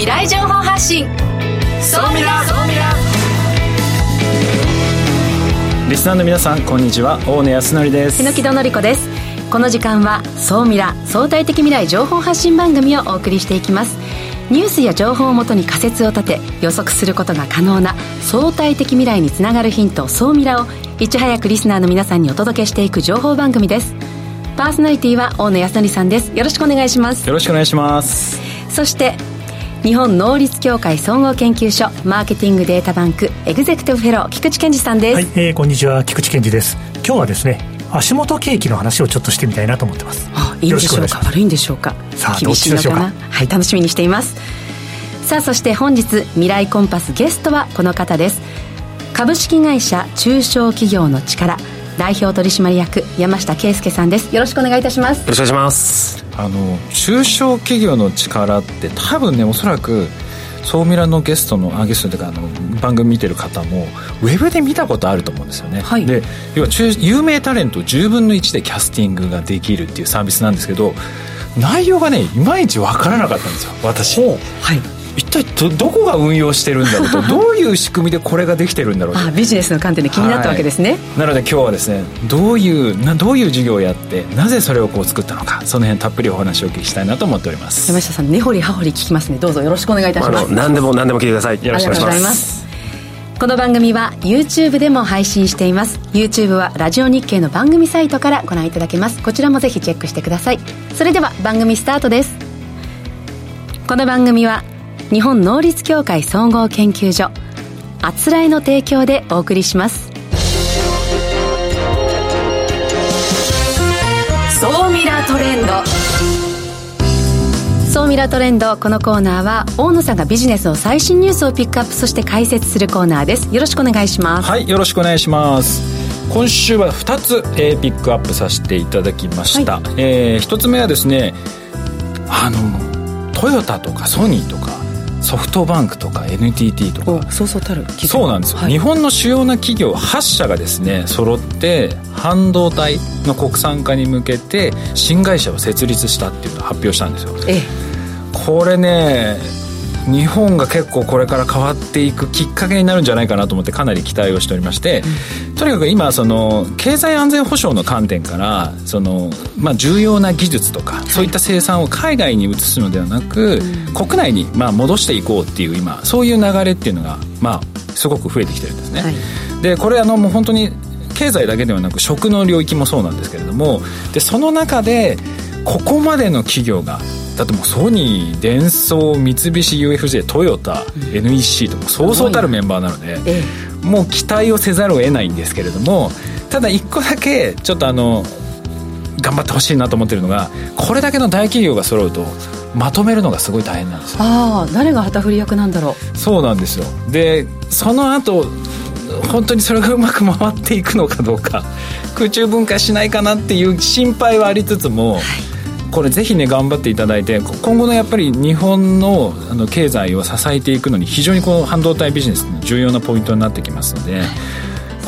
未来情報発信。ソミラソミラリスナーの皆さんこんにちは。大野康則です。木戸典子です。この時間は総ミラ相対的未来情報発信番組をお送りしていきます。ニュースや情報をもとに仮説を立て予測することが可能な相対的未来につながるヒント総ミラをいち早くリスナーの皆さんにお届けしていく情報番組です。パーソナリティは大野康則さんです。よろしくお願いします。よろしくお願いします。そして日本能率協会総合研究所マーケティングデータバンクエグゼクティブフェロー菊池健二さんです。はい、えー、こんにちは菊池健二です。今日はですね足元景気の話をちょっとしてみたいなと思ってます。あいいんでしょうか？悪いんでしょうか？さあどっちでしょうか？はい楽しみにしています。さあそして本日未来コンパスゲストはこの方です。株式会社中小企業の力代表取締役山下圭介さんです。よろしくお願いいたします。よろしくお願いしますあの中小企業の力って多分ねおそらく総ミラのゲストのあゲストというかあの番組見てる方もウェブで見たことあると思うんですよね、はい、で要は中有名タレント10分の1でキャスティングができるっていうサービスなんですけど内容がねいまいち分からなかったんですよ。私。はい。一体どどこが運用してるんだろうと どういう仕組みでこれができてるんだろうと。あビジネスの観点で気になったわけですね、はい、なので今日はですねどういうなどういう事業をやってなぜそれをこう作ったのかその辺たっぷりお話をお聞きしたいなと思っております。山下さん根掘り葉掘り聞きますね。どうぞよろしくお願いいたします、まあ、何でも何でも聞いてください。よろしくお願いします。この番組は YouTube でも配信しています。YouTube はラジオ日経の番組サイトからご覧いただけます。こちらもぜひチェックしてください。それでは番組スタートです。この番組は日本能率協会総合研究所あつらえの提供でお送りします。総ミラートレンド。総ミラートレンドこのコーナーは大野さんがビジネスの最新ニュースをピックアップそして解説するコーナーです。よろしくお願いします。はいよろしくお願いします。今週は2つ、えー、ピックアップさせていただきました、はい、えー、1つ目はですねあのトヨタとかソニーとかソフトバンクとか NTT とか。そうそうたる。そうなんですよ、はい、日本の主要な企業8社がですね揃って半導体の国産化に向けて新会社を設立したっていうのを発表したんですよ、ええ、これね日本が結構これから変わっていくきっかけになるんじゃないかなと思ってかなり期待をしておりまして、うん、とにかく今その経済安全保障の観点からその、まあ、重要な技術とかそういった生産を海外に移すのではなく、うん、国内にまあ戻していこうっていう今そういう流れっていうのがまあすごく増えてきてるんですね。はい、でこれあのもう本当に経済だけではなく食の領域もそうなんですけれどもでその中でここまでの企業がだってもうソニーデンソー三菱 UFJ トヨタ、うん、NEC ともそうそうたるメンバーなので、ええ、もう期待をせざるを得ないんですけれどもただ一個だけちょっとあの頑張ってほしいなと思ってるのがこれだけの大企業が揃うとまとめるのがすごい大変なんですよ。ああ誰が旗振り役なんだろう。そうなんですよ。でその後本当にそれがうまく回っていくのかどうか空中分解しないかなっていう心配はありつつも、はいこれぜひね頑張っていただいて今後のやっぱり日本のあの経済を支えていくのに非常にこの半導体ビジネスの重要なポイントになってきますので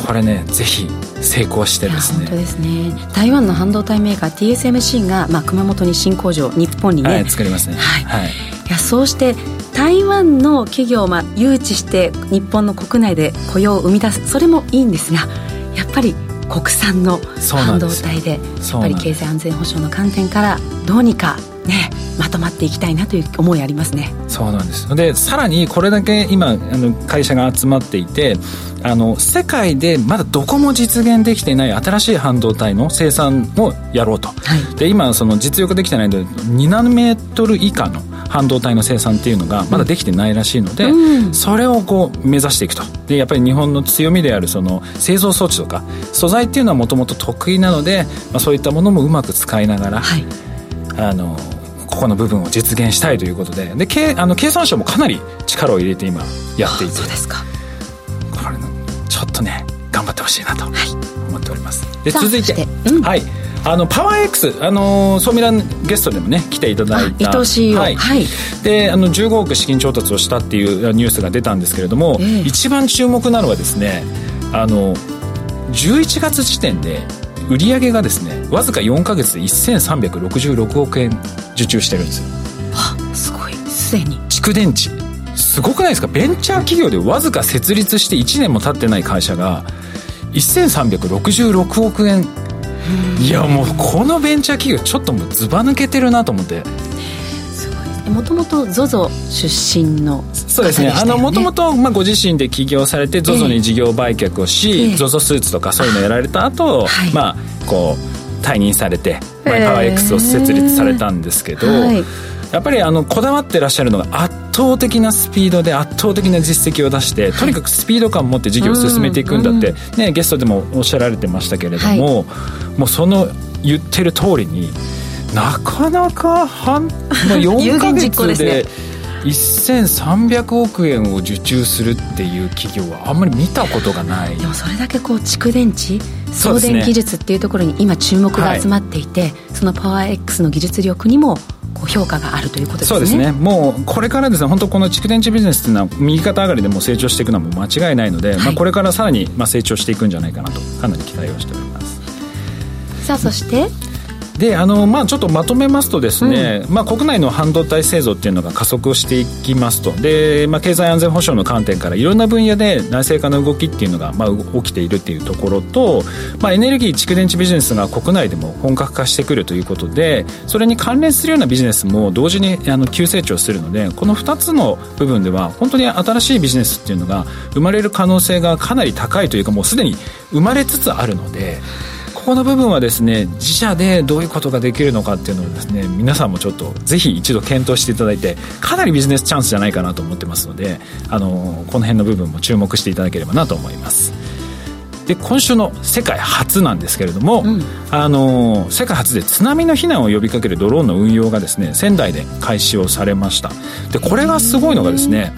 これねぜひ成功してですね。本当ですね。台湾の半導体メーカー TSMC が、まあ、熊本に新工場日本にね、はい、作りますね。はい、はい、いやそうして台湾の企業をまあ誘致して日本の国内で雇用を生み出す。それもいいんですがやっぱり国産の半導体でやっぱり経済安全保障の観点からどうにかねまとまっていきたいなという思いありますね。そうなんです。でさらにこれだけ今あの会社が集まっていてあの世界でまだどこも実現できていない新しい半導体の生産をやろうと、はい、で今その実力できてないので2ナノメートル以下の半導体の生産っていうのがまだできてないらしいので、うん、それをこう目指していくと。でやっぱり日本の強みであるその製造装置とか素材っていうのはもともと得意なので、まあ、そういったものもうまく使いながら、はい、あのここの部分を実現したいということで。で経あの経産省もかなり力を入れて今やっていて。そうですか。これちょっとね頑張ってほしいなと思っております、で続いて、うん、はいあのパワー X あのソーミランゲストでもね来ていただいた。伊藤 CEO はい、はい、であの15億資金調達をしたっていうニュースが出たんですけれども、えー、一番注目なのはですねあの11月時点で売上がですねわずか4か月で1366億円受注してるんですよ。あすごい。すでに。地蓄電池。すごくないですか？ベンチャー企業でわずか設立して1年も経ってない会社が1366億円いやもうこのベンチャー企業ちょっともうずば抜けてるなと思って。もともと ZOZO 出身のそうですね。もともとご自身で起業されて ZOZO に事業売却をし、えー、ZOZO スーツとかそういうのやられた後、はい、まあこう退任されて、まあ、パワー X を設立されたんですけど、えーはい。やっぱりあのこだわってらっしゃるのが圧倒的なスピードで圧倒的な実績を出してとにかくスピード感を持って事業を進めていくんだって、ね、ゲストでもおっしゃられてましたけれども、はい、もうその言ってる通りになかなか半、まあ、4か月で1300億円を受注するっていう企業はあんまり見たことがない。でもそれだけこう蓄電池送電技術っていうところに今注目が集まっていてそのパワー X の技術力にも評価があるということですね。そうですね。もうこれからですね本当この蓄電池ビジネスっていうのは右肩上がりでも成長していくのはもう間違いないので、はい、まあ、これからさらにまあ成長していくんじゃないかなとかなり期待をしております。さあそしてであの、まあ、ちょっとまとめますとですね、うん、まあ、国内の半導体製造っていうのが加速していきますとで、まあ、経済安全保障の観点からいろんな分野で内製化の動きっていうのが、まあ、起きているっていうところと、まあ、エネルギー蓄電池ビジネスが国内でも本格化してくるということでそれに関連するようなビジネスも同時にあの急成長するのでこの2つの部分では本当に新しいビジネスっていうのが生まれる可能性がかなり高いというかもうすでに生まれつつあるので。ここの部分はですね自社でどういうことができるのかっていうのをですね皆さんもちょっとぜひ一度検討していただいてかなりビジネスチャンスじゃないかなと思ってますのであのこの辺の部分も注目していただければなと思います。で今週の世界初なんですけれども、うん、あの世界初で津波の避難を呼びかけるドローンの運用がですね仙台で開始をされました。でこれがすごいのがですね、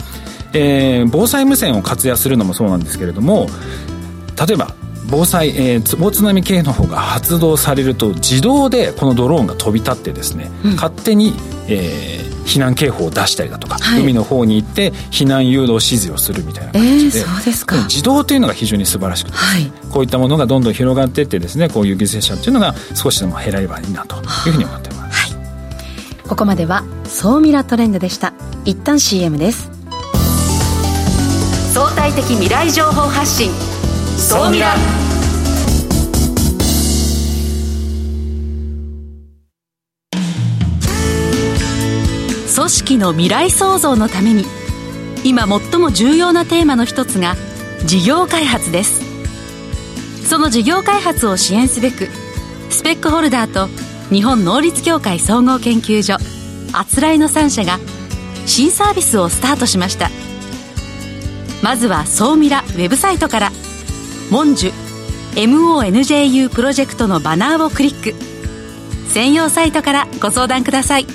えー、防災無線を活用するのもそうなんですけれども例えば防災、えー、大津波警報が発動されると自動でこのドローンが飛び立ってですね、うん、勝手に、えー、避難警報を出したりだとか、はい、海の方に行って避難誘導指示をするみたいな感じで,、えー、そうですか。自動というのが非常に素晴らしくて、はい、こういったものがどんどん広がっていってですねこういう犠牲者っていうのが少しでも減らればいいなというふうに思っています、はい、ここまでは総ミラトレンドでした。一旦 CM です。相対的未来情報発信総ミラ組織の未来創造のために今最も重要なテーマの一つが事業開発です。その事業開発を支援すべくスペックホルダーと日本能率協会総合研究所あつらいの3社が新サービスをスタートしました。まずは総ミラウェブサイトから。モンジュ MONJU プロジェクトのバナーをクリック。専用サイトからご相談ください。総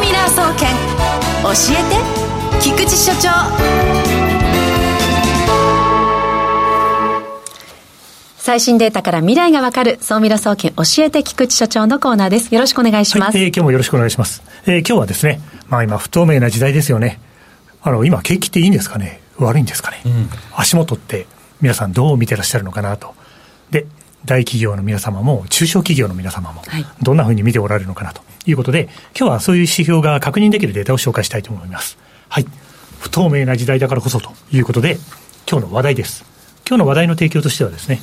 ミラー総研教えて菊池所長。最新データから未来がわかる総ミラ総研教えて菊池所長のコーナーです。よろしくお願いします、はい、えー、今日もよろしくお願いします、えー、今日はですねまあ今不透明な時代ですよね。あの今景気っていいんですかね？悪いんですかね、うん、足元って皆さんどう見てらっしゃるのかなとで大企業の皆様も中小企業の皆様もどんなふうに見ておられるのかなということで、今日はそういう指標が確認できるデータを紹介したいと思います。はい。不透明な時代だからこそということで、今日の話題です。今日の話題の提供としてはですね、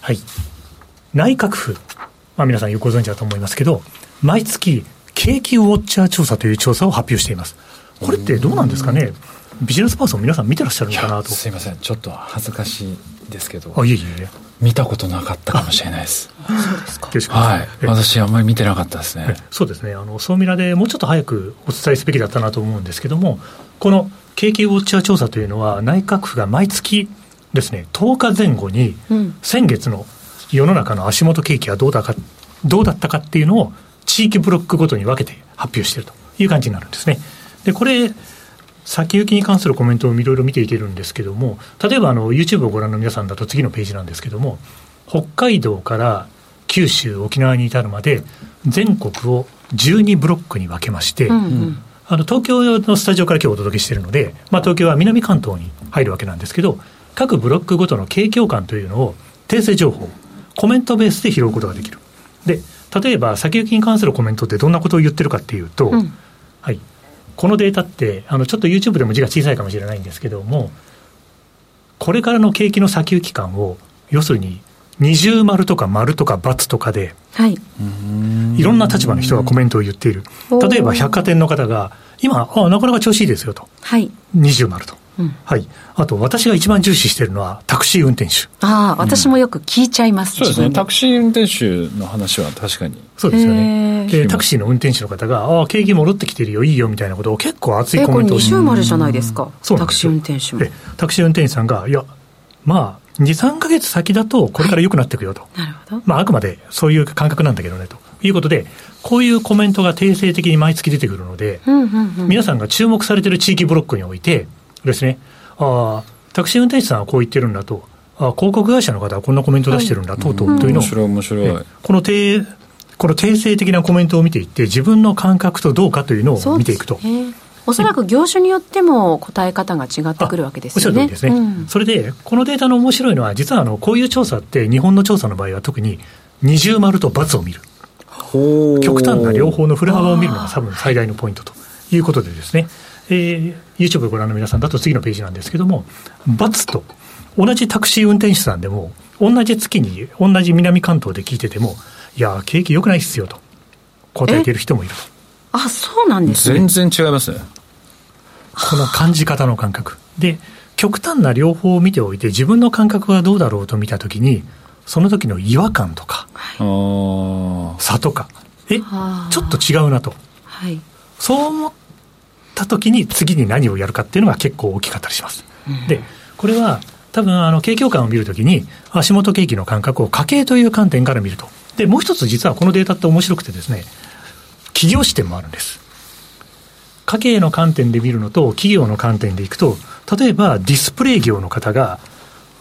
はい。内閣府、まあ皆さんよくご存知だと思いますけど、毎月、景気ウォッチャー調査という調査を発表しています。これってどうなんですかね？ビジネスパーソン皆さん見てらっしゃるのかなと。すいません。ちょっと恥ずかしいですけど。あ、いえいえ。見たことなかったかもしれないです。そうですか。はい。私あんまり見てなかったですね。そうですね。あの、総ミラでもうちょっと早くお伝えすべきだったなと思うんですけども、この景気ウォッチャー調査というのは内閣府が毎月ですね、10日前後に、先月の世の中の足元景気はどうだか、どうだったかっていうのを地域ブロックごとに分けて発表しているという感じになるんですね。で、これ、先行きに関するコメントをいろいろ見ていけるんですけども、例えばあの YouTube をご覧の皆さんだと次のページなんですけども、北海道から九州、沖縄に至るまで、全国を12ブロックに分けまして、うんうん、あの東京のスタジオから今日お届けしているので、まあ、東京は南関東に入るわけなんですけど、各ブロックごとの景況感というのを訂正情報、コメントベースで拾うことができる。で、例えば先行きに関するコメントってどんなことを言ってるかっていうと、うん、はい、このデータってあのちょっと YouTube でも字が小さいかもしれないんですけどもこれからの景気の先行き感を要するに二重丸とか丸とか×とかで、はい、いろんな立場の人がコメントを言っている。例えば百貨店の方が今あなかなか調子いいですよと、はい、二重丸とはい、あと私が一番重視しているのはタクシー運転手。ああ、私もよく聞いちゃいます、そうですね。タクシー運転手の話は確かに。そうですよね。でタクシーの運転手の方がああ景気戻ってきてるよいいよみたいなことを結構熱いコメントをして二重じゃないですか、そうタクシー運転手も。タクシー運転手さんがいやまあ23か月先だとこれから良くなっていくよと、はい、なるほど。まあ、あくまでそういう感覚なんだけどねと。いうことでこういうコメントが定性的に毎月出てくるので、うんうんうん、皆さんが注目されている地域ブロックにおいてですねあタクシー運転手さんはこう言ってるんだと、あ広告会社の方はこんなコメント出してるんだ、とうとうというのを、面白い、面白い。この定この定性的なコメントを見ていって、自分の感覚とどうかというのを見ていくと。おそらく業種によっても答え方が違ってくるわけですよね。ですね、うん、それで、このデータの面白いのは、実はあのこういう調査って、日本の調査の場合は特に二重丸と×を見る。極端な両方の振れ幅を見るのが多分最大のポイントということでですね。えー、YouTube をご覧の皆さんだと次のページなんですけども、×と、同じタクシー運転手さんでも、同じ月に、同じ南関東で聞いてても、いや、景気良くないっすよと、答えている人もいると。あ、そうなんですね。全然違いますね。この感じ方の感覚。で、極端な両方を見ておいて、自分の感覚はどうだろうと見たときに、その時の違和感とか、はい、差とか、え、ちょっと違うなと。はい、そう思っった時に次に何をやるかっていうのが結構大きかったりします。で、これは多分あの景況感を見るときに足元景気の感覚を家計という観点から見ると。で、もう一つ実はこのデータって面白くてですね、企業視点もあるんです。家計の観点で見るのと企業の観点でいくと、例えばディスプレイ業の方が、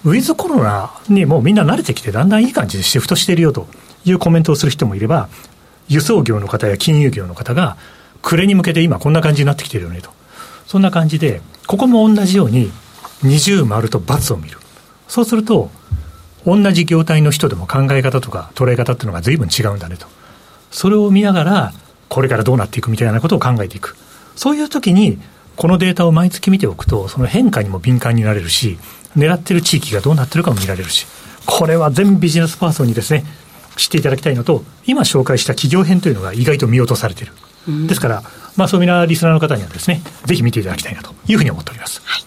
ウィズコロナにもうみんな慣れてきて、だんだんいい感じでシフトしてるよというコメントをする人もいれば、輸送業の方や金融業の方が、暮れに向けて今こんな感じになってきてるよねと。そんな感じで、ここも同じように二重丸と×を見る。そうすると、同じ業態の人でも考え方とか捉え方っていうのが随分違うんだねと。それを見ながら、これからどうなっていくみたいなことを考えていく。そういう時に、このデータを毎月見ておくと、その変化にも敏感になれるし、狙ってる地域がどうなってるかも見られるし、これは全ビジネスパーソンにですね、知っていただきたいのと、今紹介した企業編というのが意外と見落とされている。ですから、まあ、そういうなリスナーの方にはですね、ぜひ見ていただきたいなというふうに思っております。はい、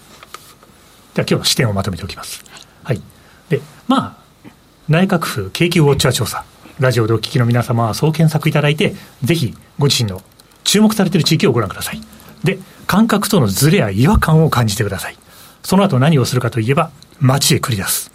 では、今日の視点をまとめておきます。はい。で、まあ、内閣府景気ウォッチャー調査、ラジオでお聞きの皆様はそう検索いただいて、ぜひご自身の注目されている地域をご覧ください。で、感覚とのズレや違和感を感じてください。その後何をするかといえば、街へ繰り出す。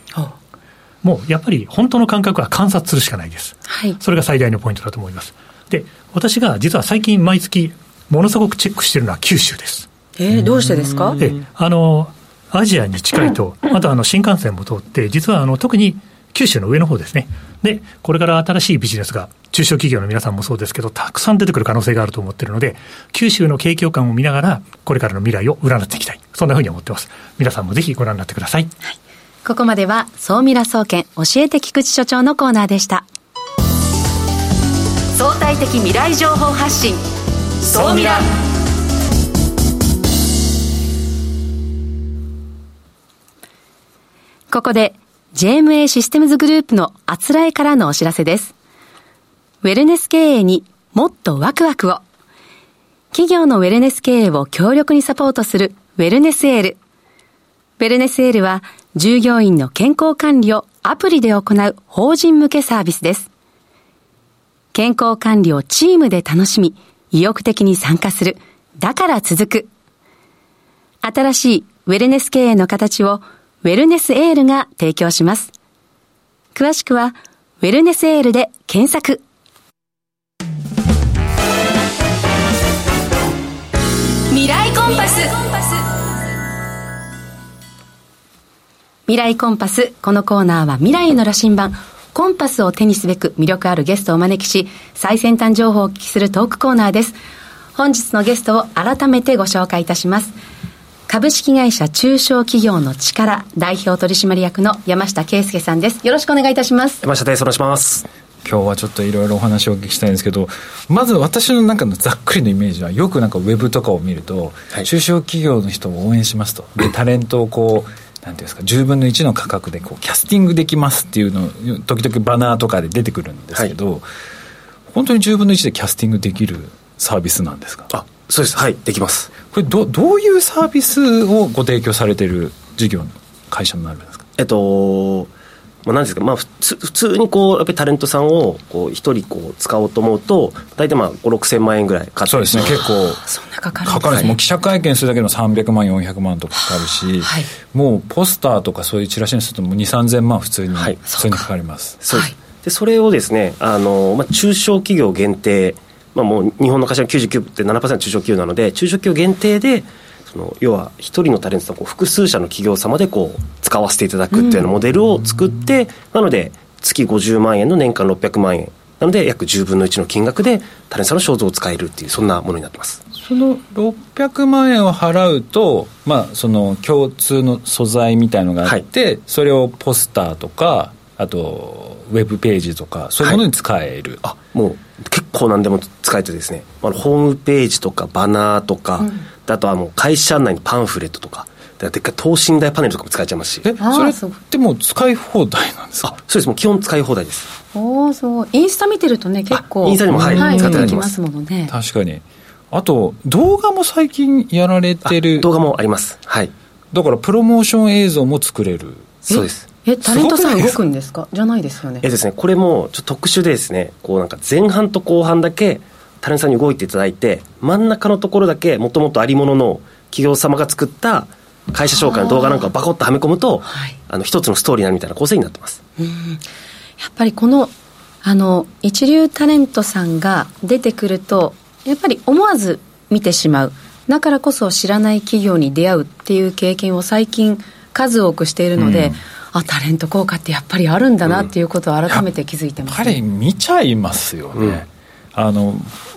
もうやっぱり本当の感覚は観察するしかないです。はい、それが最大のポイントだと思います。で、私が実は最近毎月ものすごくチェックしてるのは九州です。えー、どうしてですか？え、あの、アジアに近いと、あとあの新幹線も通って、実はあの特に九州の上の方ですね。で、これから新しいビジネスが、中小企業の皆さんもそうですけど、たくさん出てくる可能性があると思ってるので、九州の景況感を見ながら、これからの未来を占っていきたい。そんなふうに思ってます。皆さんもぜひご覧になってください。はい、ここまでは、総ミラ総研教えて菊池所長のコーナーでした。相対的未来情報発信総ミラここで JMA システムズグループのあつらえからのお知らせです。ウェルネス経営にもっとワクワクを。企業のウェルネス経営を強力にサポートするウェルネスエール。ウェルネスエールは従業員の健康管理をアプリで行う法人向けサービスです。健康管理をチームで楽しみ、意欲的に参加する。だから続く。新しいウェルネス経営の形をウェルネスエールが提供します。詳しくは、ウェルネスエールで検索。未来コンパス。未来コンパス。このコーナーは未来への羅針盤。コンパスを手にすべく魅力あるゲストをお招きし、最先端情報をお聞きするトークコーナーです。本日のゲストを改めてご紹介いたします。株式会社中小企業の力代表取締役の山下圭介さんです。よろしくお願いいたします。山下です。お願いします。今日はちょっといろいろお話をお聞きしたいんですけどまず私の中のざっくりのイメージはよくなんかウェブとかを見ると、はい、中小企業の人を応援しますとでタレントをこうなんていうんですか10分の1の価格でこうキャスティングできますっていうの時々バナーとかで出てくるんですけど、はい、本当に10分の1でキャスティングできるサービスなんですか？あそうです。はいできます。これどどういうサービスをご提供されてる事業の会社になるんですか？えっとまあ、なんですか、まあ、普通普通にこうやっぱりタレントさんをこう一人こう使おうと思うと大体まあ5 6千万円ぐらいかかそうですね。結構そんなかかるかかるもう記者会見するだけでも300万400万とかかかるし、はい、もうポスターとかそういうチラシにするともう2 3 0万普通に、はい、普通にかかります。そうでそれをですねあの、まあ、中小企業限定まあ、もう日本の会社の99.7%中小企業なので中小企業限定でその要は一人のタレントさんを複数社の企業様でこう使わせていただくっていうようなモデルを作って、うん、なので月50万円の年間600万円。なので約10分の1の金額でタレントさんの肖像を使えるっていうそんなものになってます。その600万円を払うと、まあ、その共通の素材みたいのがあって、はい、それをポスターとかあとウェブページとかそういうものに使える、はい、あもう結構何でも使えてですね、あのホームページとかバナーとか、うんあとはもう会社内のパンフレットとか、でっかい等身大パネルとかも使えちゃいますし。え、それってもう使い放題なんですか？そうです。もう基本使い放題です。おおすごい。インスタ見てるとね、結構。インスタにも、はい、はい、使っていただきますものね。確かに。あと、動画も最近やられてる。動画もあります。はい。だから、プロモーション映像も作れる。そうです。え、タレントさん動くんですか？じゃないですよね。えですね、これもちょっと特殊でですね、こうなんか前半と後半だけ、タレントさんに動いていただいて、真ん中のところだけ、もともとありものの、企業様が作った会社紹介の動画なんかをバコッとはめ込むと、はい、あの一つのストーリーなみたいな構成になってます。やっぱりこのあの一流タレントさんが出てくるとやっぱり思わず見てしまう。だからこそ知らない企業に出会うっていう経験を最近数多くしているので、うん、あタレント効果ってやっぱりあるんだなっていうことを改めて気づいてます、ね、やっぱり見ちゃいますよね、うん、あの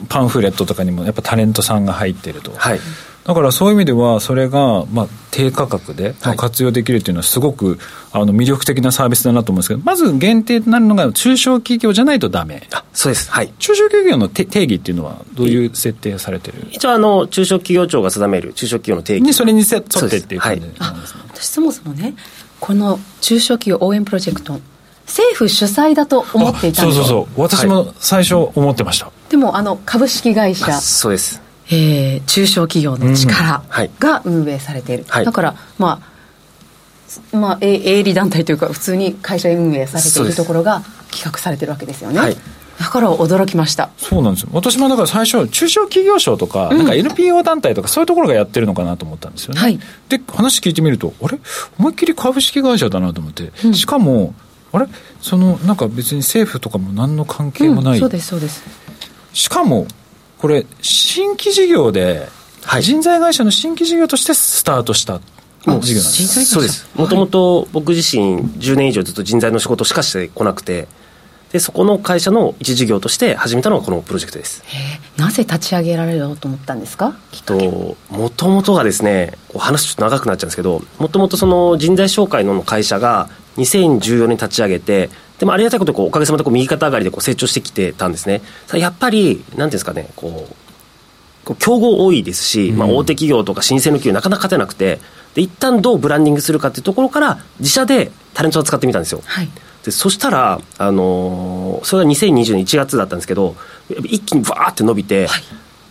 パンフレットとかにもやっぱタレントさんが入ってると、はい、だからそういう意味では、それが、まあ、低価格で活用できるというのは、すごくあの魅力的なサービスだなと思うんですけど、まず限定となるのが、中小企業じゃないとだめそうです、はい、中小企業の定義っていうのは、どういう設定されてる？一応あの、中小企業庁が定める中小企業の定義。にそれに沿ってっていう感じなんですね。私、そもそもね、この中小企業応援プロジェクト、政府主催だと思っていたんですそうそうそう、私も最初思ってました。でもあの株式会社。そうです。えー、中小企業の力が運営されている、はい、だからまあまあ、営利団体というか普通に会社運営されているところが企画されてるわけですよね、はい、だから驚きました。そうなんですよ。私もだから最初中小企業省とか,、なんか NPO 団体とかそういうところがやってるのかなと思ったんですよね、はい、で話聞いてみるとあれ？思いっきり株式会社だなと思って、うん、しかもあれ？そのなんか別に政府とかも何の関係もない、うん、そうですそうです。しかもこれ、新規事業で、人材会社の新規事業としてスタートした事業なんですそうです。もともと僕自身10年以上ずっと人材の仕事しかしてこなくて、で、そこの会社の一事業として始めたのがこのプロジェクトです。なぜ立ち上げられようと思ったんですか？と、もともとがですね、話ちょっと長くなっちゃうんですけど、もともとその人材紹介の会社が2014年立ち上げて、でもありがたいことこうおかげさまでこう右肩上がりでこう成長してきてたんですね。やっぱり、なんていうんですかね、こう、競合多いですし、うん、まあ、大手企業とか新生の企業なかなか勝てなくて、で、一旦どうブランディングするかっていうところから、自社でタレントを使ってみたんですよ。はい、でそしたら、あのー、それが2020年1月だったんですけど、一気にわーって伸びて、はい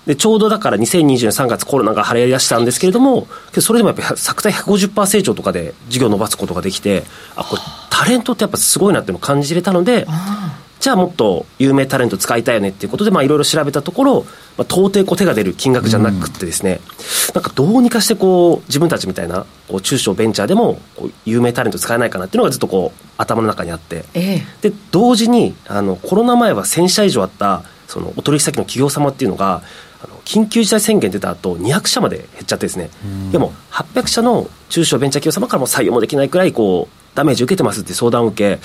でちょうどだから2020年3月コロナが流行りだしたんですけれどもそれでもやっぱり昨年150%成長とかで事業を伸ばすことができてあこれタレントってやっぱすごいなっていうのを感じれたのでじゃあもっと有名タレント使いたいよねっていうことでいろいろ調べたところ、まあ、到底こう手が出る金額じゃなくてですね、うん、なんかどうにかしてこう自分たちみたいなこう中小ベンチャーでもこう有名タレント使えないかなっていうのがずっとこう頭の中にあって、ええ、で同時にあのコロナ前は1000社以上あったそのお取引先の企業様っていうのが緊急事態宣言出た後200社まで減っちゃってですね、でも800社の中小ベンチャー企業様からも採用もできないくらいこうダメージ受けてますって相談を受け、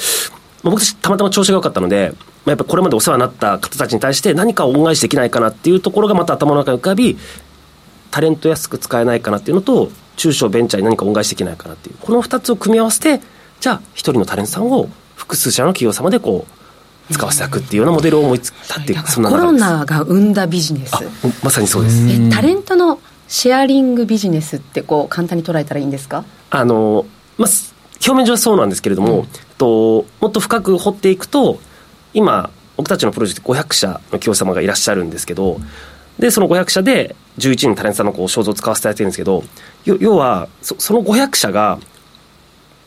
僕たまたま調子が良かったので、まあ、やっぱこれまでお世話になった方たちに対して何か恩返しできないかなっていうところがまた頭の中に浮かび、タレント安く使えないかなっていうのと、中小ベンチャーに何か恩返しできないかなっていう、この2つを組み合わせて、じゃあ、1人のタレントさんを複数社の企業様でこう、使わせていくっていうようなモデルを思いついたっていう、そんなコロナが生んだビジネス。まさにそうです。えタレントのシェアリングビジネスってこう簡単に捉えたらいいんですか？あの、まあ、表面上はそうなんですけれども、うん、ともっと深く掘っていくと今僕たちのプロジェクト500社の企業様がいらっしゃるんですけど、でその500社で11人のタレントさんのこう肖像を使わせていただいてるんですけど要はそその500社が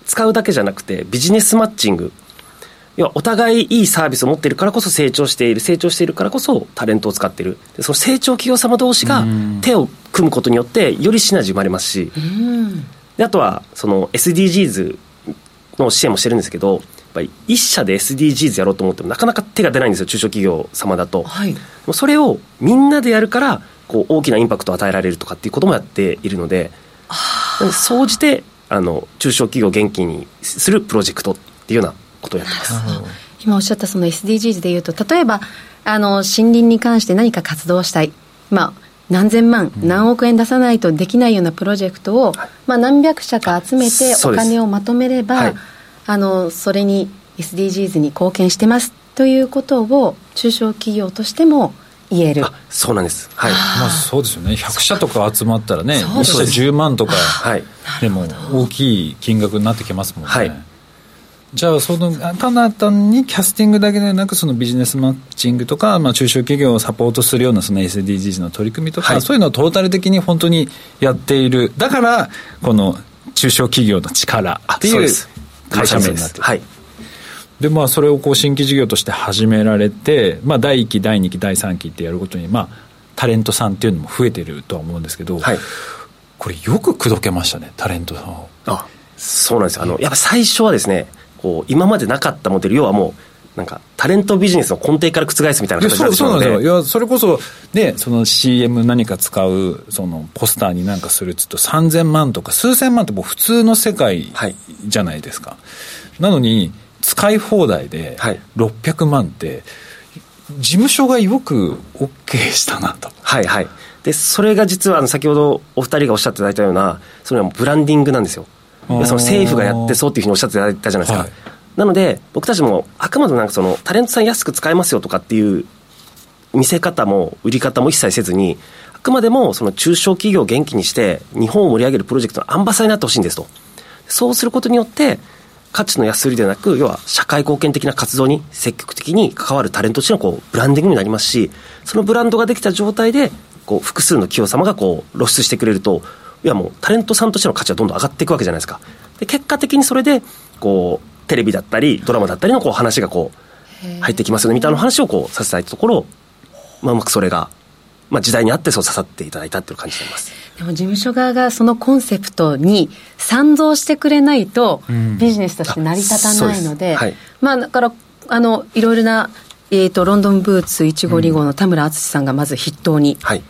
使うだけじゃなくてビジネスマッチング要はお互いいいサービスを持っているからこそ成長している成長しているからこそタレントを使っている。その成長企業様同士が手を組むことによってよりシナジー生まれますし。であとはその SDGs の支援もしてるんですけどやっぱり一社で SDGs やろうと思ってもなかなか手が出ないんですよ中小企業様だと、はい、それをみんなでやるからこう大きなインパクトを与えられるとかっていうこともやっているので総じてあの中小企業を元気にするプロジェクトっていうようなことをやってます。今おっしゃったその SDGs でいうと例えばあの森林に関して何か活動したい、まあ、何千万、うん、何億円出さないとできないようなプロジェクトを、はい、まあ、何百社か集めてお金をまとめれば、はい、あのそれに SDGs に貢献してますということを中小企業としても言える。そうなんです。はい。まあそうですよね。100社とか集まったらね1社10万とかでも大きい金額になってきますもんね、はいじゃあそのただ単にキャスティングだけではなくそのビジネスマッチングとか、まあ、中小企業をサポートするようなその SDGs の取り組みとか、はい、そういうのをトータル的に本当にやっているだからこの中小企業の力っていう会社名になってる。はい。でまあ、それをこう新規事業として始められて、まあ、第1期、第2期、第3期ってやることに、まあ、タレントさんっていうのも増えてるとは思うんですけど、はい、これ、よく口説けましたね、タレントさんを。あそうなんです。よあのやっぱ最初はですねこう今までなかったモデル要はもうなんかタレントビジネスの根底から覆すみたいな形になそうなんですよ。いやそれこそねその CM 何か使うそのポスターになんかするっつうと3000万とか数千万ってもう普通の世界じゃないですか、はい、なのに使い放題で600万って、事務所がよく OK したなと。はいはい。でそれが実は先ほどお二人がおっしゃっていただいたようなそれはブランディングなんですよその政府がやってそうっていうふうにおっしゃっていただいたじゃないですか、はい、なので僕たちもあくまでもなんかそのタレントさん安く使えますよとかっていう見せ方も売り方も一切せずにあくまでもその中小企業を元気にして日本を盛り上げるプロジェクトのアンバサダーになってほしいんですと。そうすることによって価値の安売りではなく要は社会貢献的な活動に積極的に関わるタレントとしてのこうブランディングになりますしそのブランドができた状態でこう複数の企業様がこう露出してくれるといやもうタレントさんとしての価値はどんどん上がっていくわけじゃないですか。で結果的にそれでこうテレビだったりドラマだったりのこう話がこう入ってきますよねみたいな話をこうさせたいところ、まあ、うまくそれが、まあ、時代にあってそう刺さっていただいたっていう感じになります。でも事務所側がそのコンセプトに賛同してくれないとビジネスとして成り立たないので、うんはい、まあだからあのいろいろなえーと、ロンドンブーツ152号の田村淳さんがまず筆頭に、はい、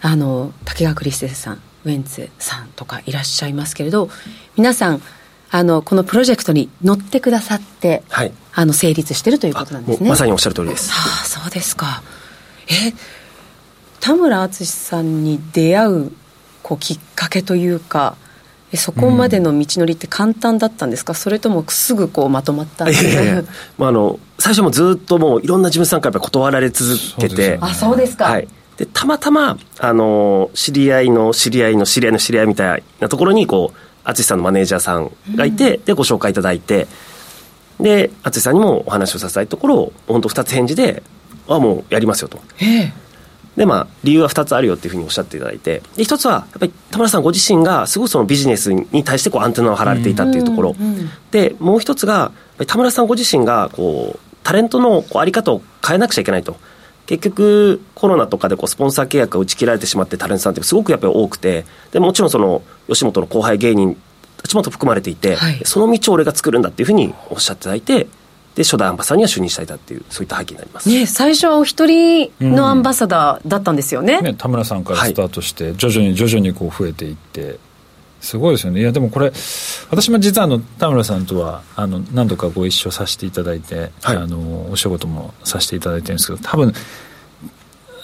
あの竹川クリステスさんウェンツさんとかいらっしゃいますけれど皆さんあのこのプロジェクトに乗ってくださって、はい、あの成立してるということなんですね。まさにおっしゃる通りです、はあ、そうですか。え田村淳さんに出会うこうきっかけというかそこまでの道のりって簡単だったんですか、うん、それともすぐこうまとまったんですか、まあ、あの最初もずっともういろんな事務参加やっぱ断られ続けて、ね、あそうですか、はいでたまたまあの知り合いの知り合いの知り合いの知り合いみたいなところにこう淳さんのマネージャーさんがいて、うん、でご紹介いただいてで淳さんにもお話をさせたいところ本当2つ返事で「あもうやりますよ」と。でまあ、理由は2つあるよっていうふうにおっしゃっていただいてで1つはやっぱり田村さんご自身がすごくそのビジネスに対してこうアンテナを張られていたっていうところ、うん、でもう1つが田村さんご自身がこうタレントのこうあり方を変えなくちゃいけないと。結局コロナとかでこうスポンサー契約が打ち切られてしまってタレントさんってすごくやっぱり多くてでもちろんその吉本の後輩芸人たちも含まれていて、はい、その道を俺が作るんだっていうふうにおっしゃっていただいてで初代アンバサダーには就任したいだっていうそういった背景になります、ね、最初はお一人のアンバサダーだったんですよね。うん。ね、田村さんからスタートして、徐々に徐々にこう増えていってすごいですよね。いやでもこれ私も実はあの田村さんとはあの何度かご一緒させていただいて、はい、あのお仕事もさせていただいてるんですけど多分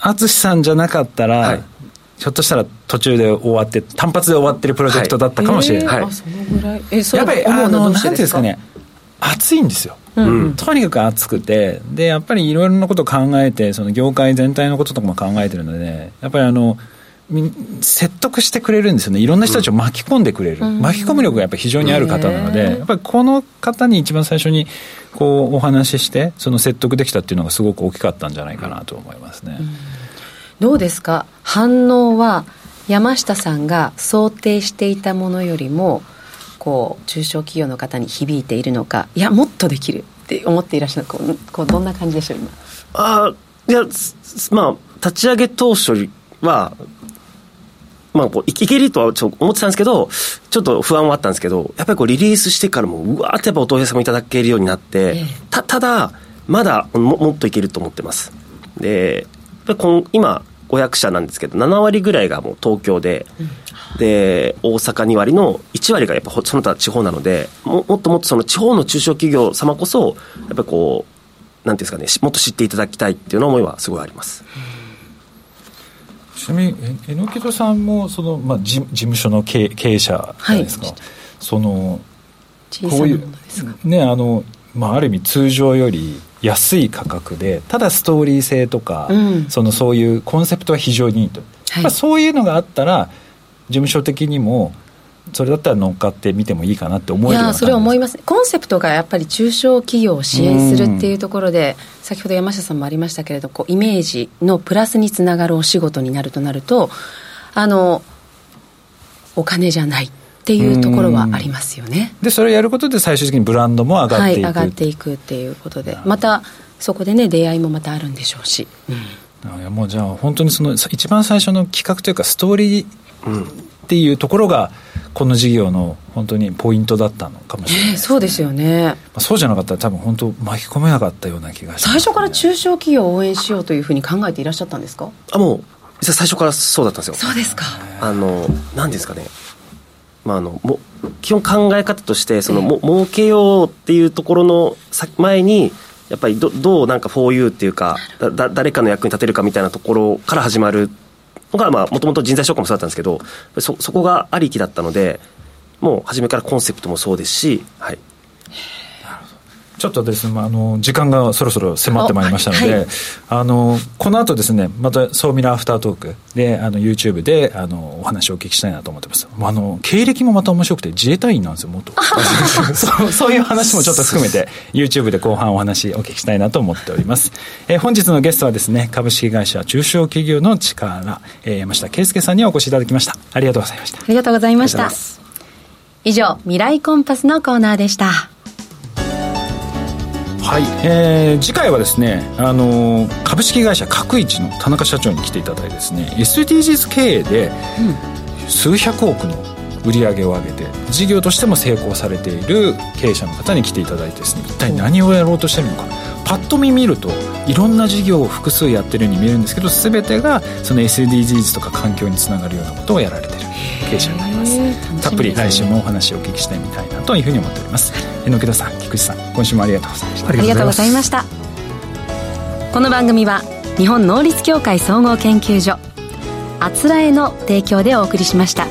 淳さんじゃなかったら、はい、ひょっとしたら途中で終わって単発で終わってるプロジェクトだったかもしれない、はい、そのぐらい？えそやっぱりあのなんていうんですかね。熱いんですよ。うん。とにかく熱くて。でやっぱりいろいろなことを考えてその業界全体のこととかも考えてるのでやっぱりあの説得してくれるんですよね。いろんな人たちを巻き込んでくれる、うん、巻き込む力がやっぱり非常にある方なので、やっぱりこの方に一番最初にこうお話ししてその説得できたっていうのがすごく大きかったんじゃないかなと思いますね、うん、どうですか？反応は山下さんが想定していたものよりもこう中小企業の方に響いているのかいやもっとできるって思っていらっしゃるこうこうどんな感じでしょう今？あいやまあ立ち上げ当初はまあ、こういけるとはちょ思ってたんですけど、ちょっと不安はあったんですけど、やっぱりこうリリースしてからも、うわーってやっぱお問い合わせもいただけるようになって、たただ、まだももっといけると思ってます。で、やっぱり今、500社なんですけど、7割ぐらいがもう東京で、うんで大阪2割の1割がやっぱその他地方なのでももっともっとその地方の中小企業様こそやっぱりこうなんていうんですかねもっと知っていただきたいっていうの思いはすごいあります。ちなみに榎木戸さんもその、まあ、事事務所の経経営者じゃないですか、はい、そのこういうねあの、まあ、ある意味通常より安い価格でただストーリー性とか、うん、そのそういうコンセプトは非常にいいと、はい、そういうのがあったら事務所的にもそれだったら乗っかってみてもいいかなって思えるいやそれ思います。コンセプトがやっぱり中小企業を支援するっていうところで、先ほど山下さんもありましたけれどこうイメージのプラスにつながるお仕事になるとなるとあのお金じゃないっていうところはありますよね。でそれをやることで最終的にブランドも上がっていく、はい、上がっていくっていうことでまたそこでね出会いもまたあるんでしょうし、うん、いやもうじゃあ本当にその一番最初の企画というかストーリーっていうところがこの事業の本当にポイントだったのかもしれない、ね、そうですよね、まあ、そうじゃなかったら多分本当巻き込めなかったような気がします、ね、最初から中小企業を応援しようというふうに考えていらっしゃったんですか？あもう実は最初からそうだったんですよ。そうですか。あの何ですかね。まあ、あのも基本考え方としてそのも、儲けようっていうところの前にやっぱりどどうなんか 4U っていうかだ誰かの役に立てるかみたいなところから始まるのが、もともと人材紹介もそうだったんですけど、そ、そこがありきだったので、もう初めからコンセプトもそうですし、はい。ちょっとですね、まあ、あの時間がそろそろ迫ってまいりましたので、はい、あのこの後ですねまた「総ミラアフタートークで」あの YouTube であのお話をお聞きしたいなと思ってます。あの経歴もまた面白くて自衛隊員なんですよ元。そうそういう話もちょっと含めて YouTube で後半お話お聞きしたいなと思っております、えー、本日のゲストはですね株式会社中小企業の力、えー、山下圭介さんにお越しいただきました。ありがとうございました。ありがとうございました。以上未来コンパスのコーナーでしたはい、えー、次回はですね、あのー、株式会社角一の田中社長に来ていただいてですね SDGs 経営で数百億の売り上げを上げて事業としても成功されている経営者の方に来ていただいてですね一体何をやろうとしてるのか。パッと見見るといろんな事業を複数やってるように見えるんですけど全てがその SDGs とか環境につながるようなことをやられてる経営者になりますたっぷり来週もお話をお聞きしてみたいなというふうに思っております。榎田さん菊池さん今週もありがとうございました。ありがとうございました。この番組は日本能率協会総合研究所あつらえの提供でお送りしました